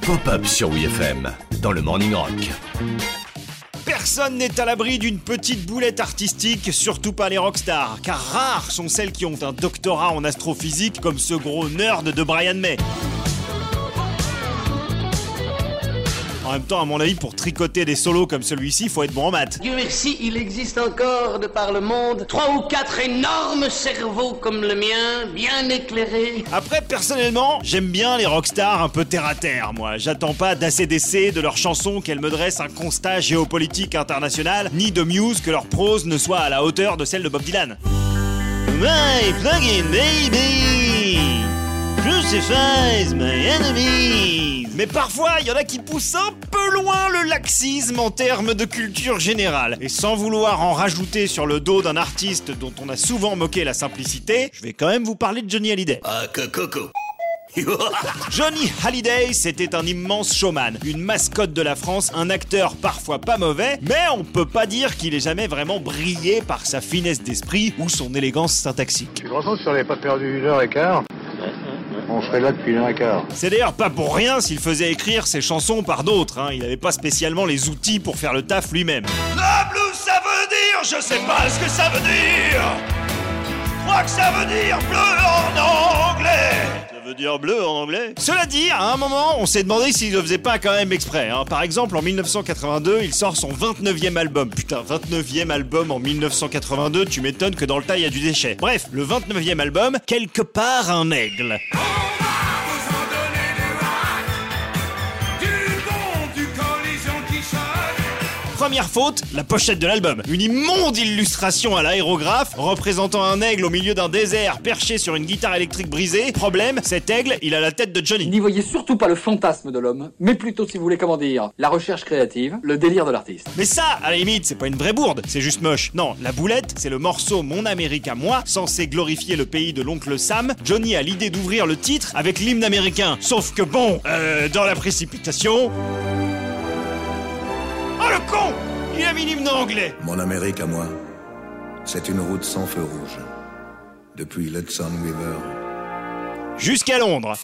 Pop-up sur WFM dans le Morning Rock. Personne n'est à l'abri d'une petite boulette artistique, surtout pas les rockstars, car rares sont celles qui ont un doctorat en astrophysique comme ce gros nerd de Brian May. En même temps, à mon avis, pour tricoter des solos comme celui-ci, faut être bon en maths. Dieu merci, il existe encore de par le monde trois ou quatre énormes cerveaux comme le mien, bien éclairés. Après, personnellement, j'aime bien les rockstars un peu terre à terre, moi. J'attends pas d'ACDC de leurs chansons qu'elles me dressent un constat géopolitique international, ni de Muse que leur prose ne soit à la hauteur de celle de Bob Dylan. My plugin baby, crucifies my enemies. Mais parfois, il y en a qui poussent un peu loin le laxisme en termes de culture générale. Et sans vouloir en rajouter sur le dos d'un artiste dont on a souvent moqué la simplicité, je vais quand même vous parler de Johnny Hallyday. Ah, coco. Johnny Hallyday, c'était un immense showman, une mascotte de la France, un acteur parfois pas mauvais, mais on peut pas dire qu'il ait jamais vraiment brillé par sa finesse d'esprit ou son élégance syntaxique. Tu te rends compte si on n'avait pas perdu une heure et quart On serait là depuis et quart. C'est d'ailleurs pas pour rien s'il faisait écrire ses chansons par d'autres, hein. il avait pas spécialement les outils pour faire le taf lui-même. Blue ça veut dire, je sais pas ce que ça veut dire Je crois que ça veut dire bleu en anglais ça veut dire bleu en anglais Cela dit, à un moment, on s'est demandé s'il le faisait pas quand même exprès. hein. Par exemple, en 1982, il sort son 29e album. Putain, 29e album en 1982, tu m'étonnes que dans le tas, il y a du déchet. Bref, le 29e album, quelque part un aigle. Première faute, la pochette de l'album. Une immonde illustration à l'aérographe représentant un aigle au milieu d'un désert perché sur une guitare électrique brisée. Problème, cet aigle, il a la tête de Johnny. N'y voyez surtout pas le fantasme de l'homme, mais plutôt, si vous voulez, comment dire, la recherche créative, le délire de l'artiste. Mais ça, à la limite, c'est pas une vraie bourde, c'est juste moche. Non, la boulette, c'est le morceau Mon Amérique à moi, censé glorifier le pays de l'oncle Sam. Johnny a l'idée d'ouvrir le titre avec l'hymne américain. Sauf que bon, euh, dans la précipitation... Oh le con Il a mis l'hymne anglais Mon Amérique à moi, c'est une route sans feu rouge. Depuis l'Hudson River Jusqu'à Londres.